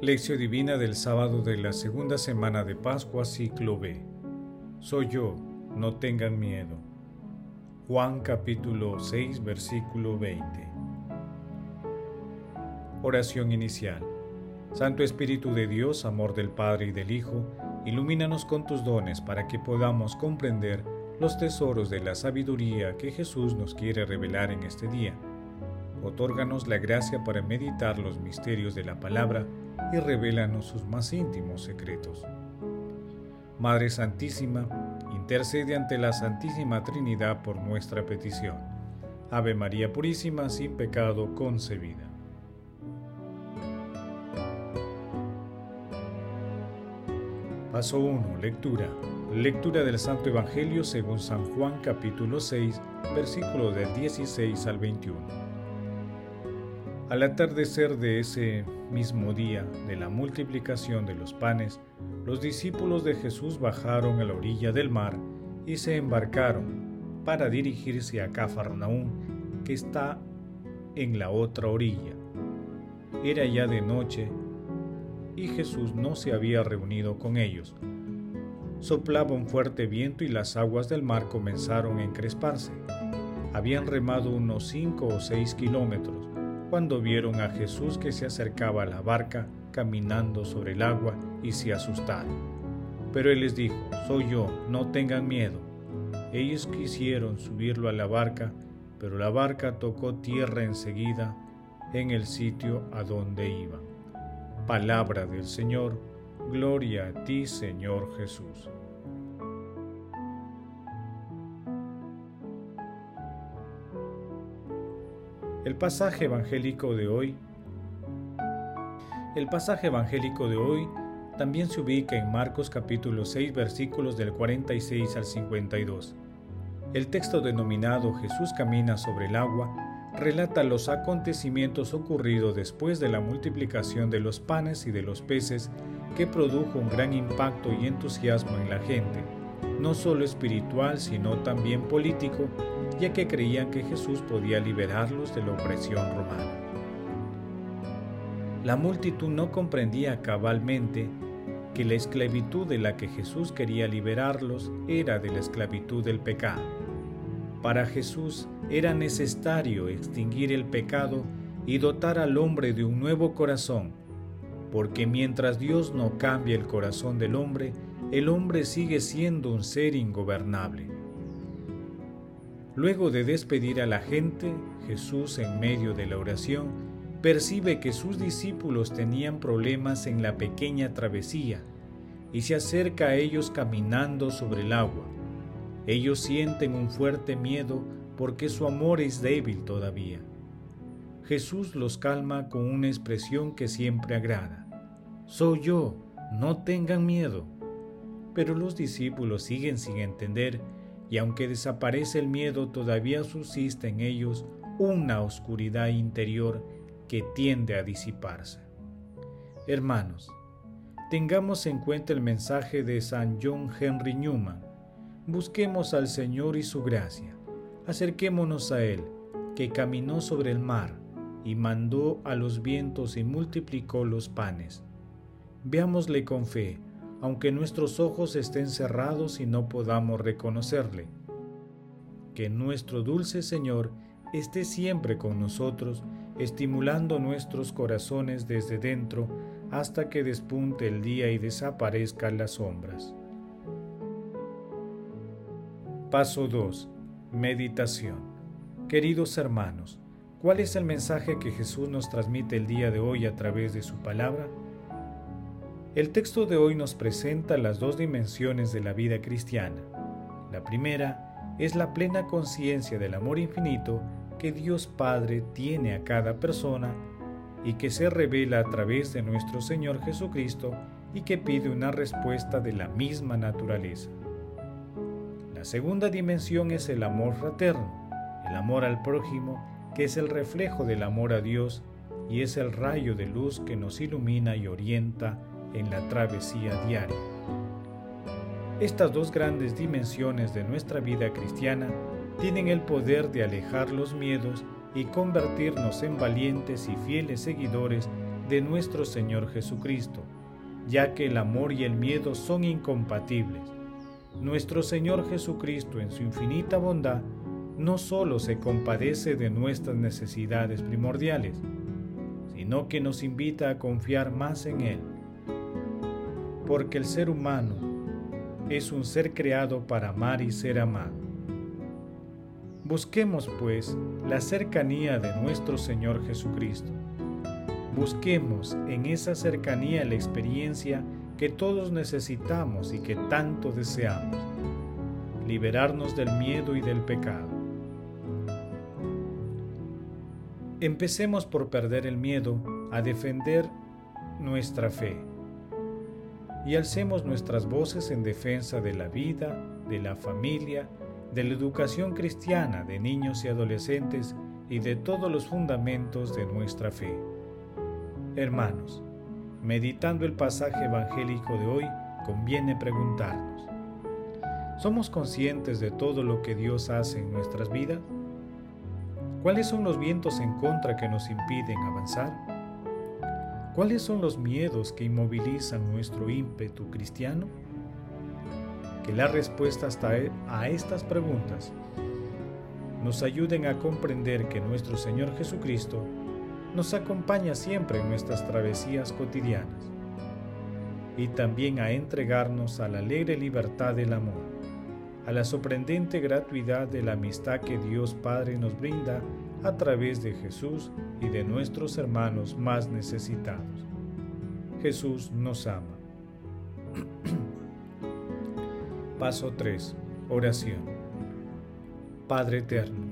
Lección Divina del sábado de la segunda semana de Pascua, ciclo B. Soy yo, no tengan miedo. Juan capítulo 6, versículo 20. Oración inicial. Santo Espíritu de Dios, amor del Padre y del Hijo, ilumínanos con tus dones para que podamos comprender los tesoros de la sabiduría que Jesús nos quiere revelar en este día. Otórganos la gracia para meditar los misterios de la palabra y revélanos sus más íntimos secretos. Madre Santísima, intercede ante la Santísima Trinidad por nuestra petición. Ave María Purísima, sin pecado concebida. Paso 1. Lectura. Lectura del Santo Evangelio según San Juan capítulo 6, versículos del 16 al 21. Al atardecer de ese mismo día de la multiplicación de los panes, los discípulos de Jesús bajaron a la orilla del mar y se embarcaron para dirigirse a Cafarnaúm, que está en la otra orilla. Era ya de noche y Jesús no se había reunido con ellos. Soplaba un fuerte viento y las aguas del mar comenzaron a encresparse. Habían remado unos cinco o seis kilómetros cuando vieron a Jesús que se acercaba a la barca caminando sobre el agua y se asustaron. Pero él les dijo, soy yo, no tengan miedo. Ellos quisieron subirlo a la barca, pero la barca tocó tierra enseguida en el sitio a donde iban. Palabra del Señor, gloria a ti Señor Jesús. El pasaje evangélico de hoy El pasaje evangélico de hoy también se ubica en Marcos capítulo 6 versículos del 46 al 52. El texto denominado Jesús camina sobre el agua relata los acontecimientos ocurridos después de la multiplicación de los panes y de los peces que produjo un gran impacto y entusiasmo en la gente, no solo espiritual sino también político ya que creían que Jesús podía liberarlos de la opresión romana. La multitud no comprendía cabalmente que la esclavitud de la que Jesús quería liberarlos era de la esclavitud del pecado. Para Jesús era necesario extinguir el pecado y dotar al hombre de un nuevo corazón, porque mientras Dios no cambia el corazón del hombre, el hombre sigue siendo un ser ingobernable. Luego de despedir a la gente, Jesús en medio de la oración percibe que sus discípulos tenían problemas en la pequeña travesía y se acerca a ellos caminando sobre el agua. Ellos sienten un fuerte miedo porque su amor es débil todavía. Jesús los calma con una expresión que siempre agrada. Soy yo, no tengan miedo. Pero los discípulos siguen sin entender y aunque desaparece el miedo, todavía subsiste en ellos una oscuridad interior que tiende a disiparse. Hermanos, tengamos en cuenta el mensaje de San John Henry Newman. Busquemos al Señor y su gracia. Acerquémonos a Él, que caminó sobre el mar y mandó a los vientos y multiplicó los panes. Veámosle con fe aunque nuestros ojos estén cerrados y no podamos reconocerle. Que nuestro dulce Señor esté siempre con nosotros, estimulando nuestros corazones desde dentro hasta que despunte el día y desaparezcan las sombras. Paso 2. Meditación. Queridos hermanos, ¿cuál es el mensaje que Jesús nos transmite el día de hoy a través de su palabra? El texto de hoy nos presenta las dos dimensiones de la vida cristiana. La primera es la plena conciencia del amor infinito que Dios Padre tiene a cada persona y que se revela a través de nuestro Señor Jesucristo y que pide una respuesta de la misma naturaleza. La segunda dimensión es el amor fraterno, el amor al prójimo, que es el reflejo del amor a Dios y es el rayo de luz que nos ilumina y orienta en la travesía diaria. Estas dos grandes dimensiones de nuestra vida cristiana tienen el poder de alejar los miedos y convertirnos en valientes y fieles seguidores de nuestro Señor Jesucristo, ya que el amor y el miedo son incompatibles. Nuestro Señor Jesucristo, en su infinita bondad, no solo se compadece de nuestras necesidades primordiales, sino que nos invita a confiar más en Él. Porque el ser humano es un ser creado para amar y ser amado. Busquemos, pues, la cercanía de nuestro Señor Jesucristo. Busquemos en esa cercanía la experiencia que todos necesitamos y que tanto deseamos, liberarnos del miedo y del pecado. Empecemos por perder el miedo a defender nuestra fe y alcemos nuestras voces en defensa de la vida, de la familia, de la educación cristiana de niños y adolescentes y de todos los fundamentos de nuestra fe. Hermanos, meditando el pasaje evangélico de hoy, conviene preguntarnos, ¿somos conscientes de todo lo que Dios hace en nuestras vidas? ¿Cuáles son los vientos en contra que nos impiden avanzar? ¿Cuáles son los miedos que inmovilizan nuestro ímpetu cristiano? Que las respuestas e, a estas preguntas nos ayuden a comprender que nuestro Señor Jesucristo nos acompaña siempre en nuestras travesías cotidianas y también a entregarnos a la alegre libertad del amor a la sorprendente gratuidad de la amistad que Dios Padre nos brinda a través de Jesús y de nuestros hermanos más necesitados. Jesús nos ama. Paso 3. Oración. Padre eterno,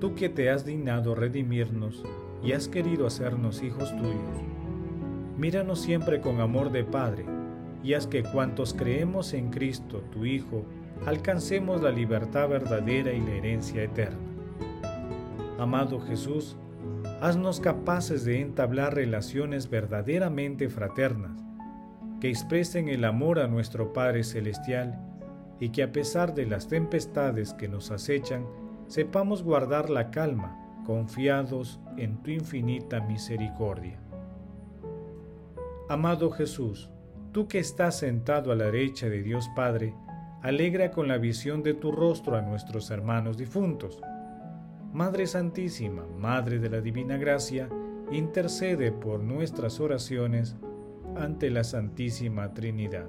tú que te has dignado redimirnos y has querido hacernos hijos tuyos, míranos siempre con amor de Padre y haz que cuantos creemos en Cristo, tu Hijo, alcancemos la libertad verdadera y la herencia eterna. Amado Jesús, haznos capaces de entablar relaciones verdaderamente fraternas, que expresen el amor a nuestro Padre Celestial y que a pesar de las tempestades que nos acechan, sepamos guardar la calma, confiados en tu infinita misericordia. Amado Jesús, tú que estás sentado a la derecha de Dios Padre, alegra con la visión de tu rostro a nuestros hermanos difuntos. Madre Santísima, Madre de la Divina Gracia, intercede por nuestras oraciones ante la Santísima Trinidad.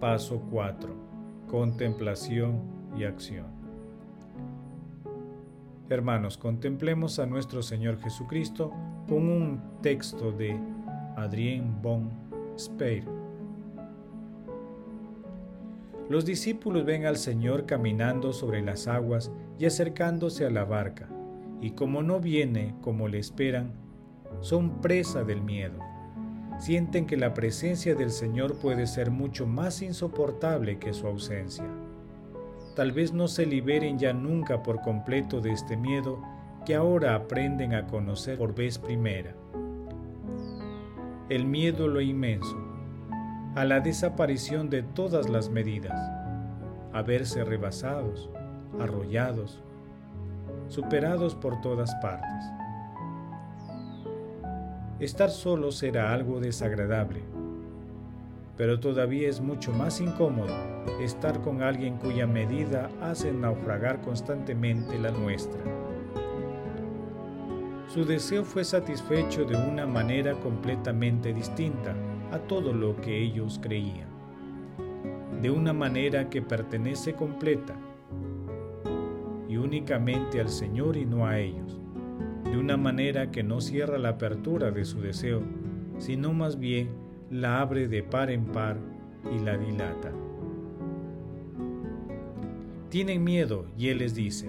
Paso 4. Contemplación y acción. Hermanos, contemplemos a nuestro Señor Jesucristo con un texto de Adrien Bon los discípulos ven al Señor caminando sobre las aguas y acercándose a la barca, y como no viene como le esperan, son presa del miedo. Sienten que la presencia del Señor puede ser mucho más insoportable que su ausencia. Tal vez no se liberen ya nunca por completo de este miedo que ahora aprenden a conocer por vez primera el miedo lo inmenso, a la desaparición de todas las medidas, a verse rebasados, arrollados, superados por todas partes. Estar solo será algo desagradable, pero todavía es mucho más incómodo estar con alguien cuya medida hace naufragar constantemente la nuestra. Su deseo fue satisfecho de una manera completamente distinta a todo lo que ellos creían, de una manera que pertenece completa y únicamente al Señor y no a ellos, de una manera que no cierra la apertura de su deseo, sino más bien la abre de par en par y la dilata. Tienen miedo y Él les dice,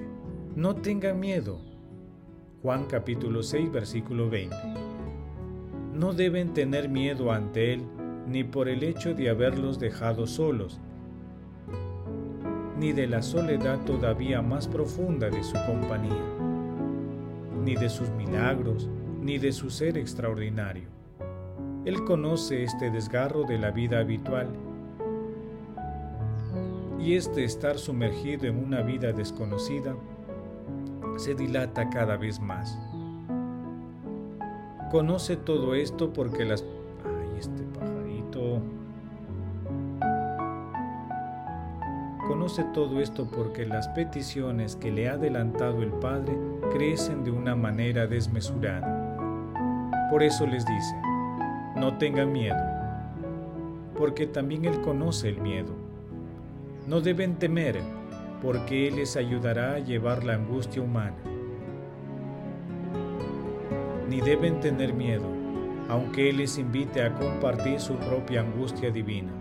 no tengan miedo, Juan capítulo 6 versículo 20. No deben tener miedo ante Él ni por el hecho de haberlos dejado solos, ni de la soledad todavía más profunda de su compañía, ni de sus milagros, ni de su ser extraordinario. Él conoce este desgarro de la vida habitual y este estar sumergido en una vida desconocida se dilata cada vez más. Conoce todo esto porque las... ¡Ay, este pajarito! Conoce todo esto porque las peticiones que le ha adelantado el Padre crecen de una manera desmesurada. Por eso les dice, no tengan miedo, porque también Él conoce el miedo. No deben temer, porque Él les ayudará a llevar la angustia humana. Ni deben tener miedo, aunque Él les invite a compartir su propia angustia divina.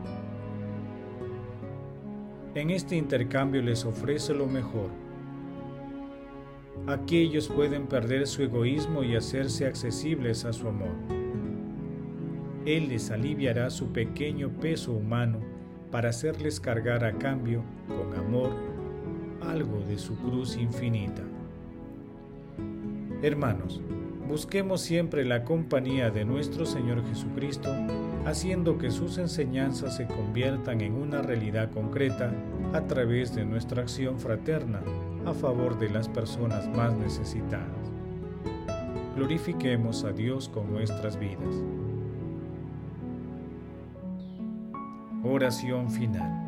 En este intercambio les ofrece lo mejor. Aquí ellos pueden perder su egoísmo y hacerse accesibles a su amor. Él les aliviará su pequeño peso humano para hacerles cargar a cambio, con amor, algo de su cruz infinita. Hermanos, busquemos siempre la compañía de nuestro Señor Jesucristo, haciendo que sus enseñanzas se conviertan en una realidad concreta a través de nuestra acción fraterna a favor de las personas más necesitadas. Glorifiquemos a Dios con nuestras vidas. Oración final.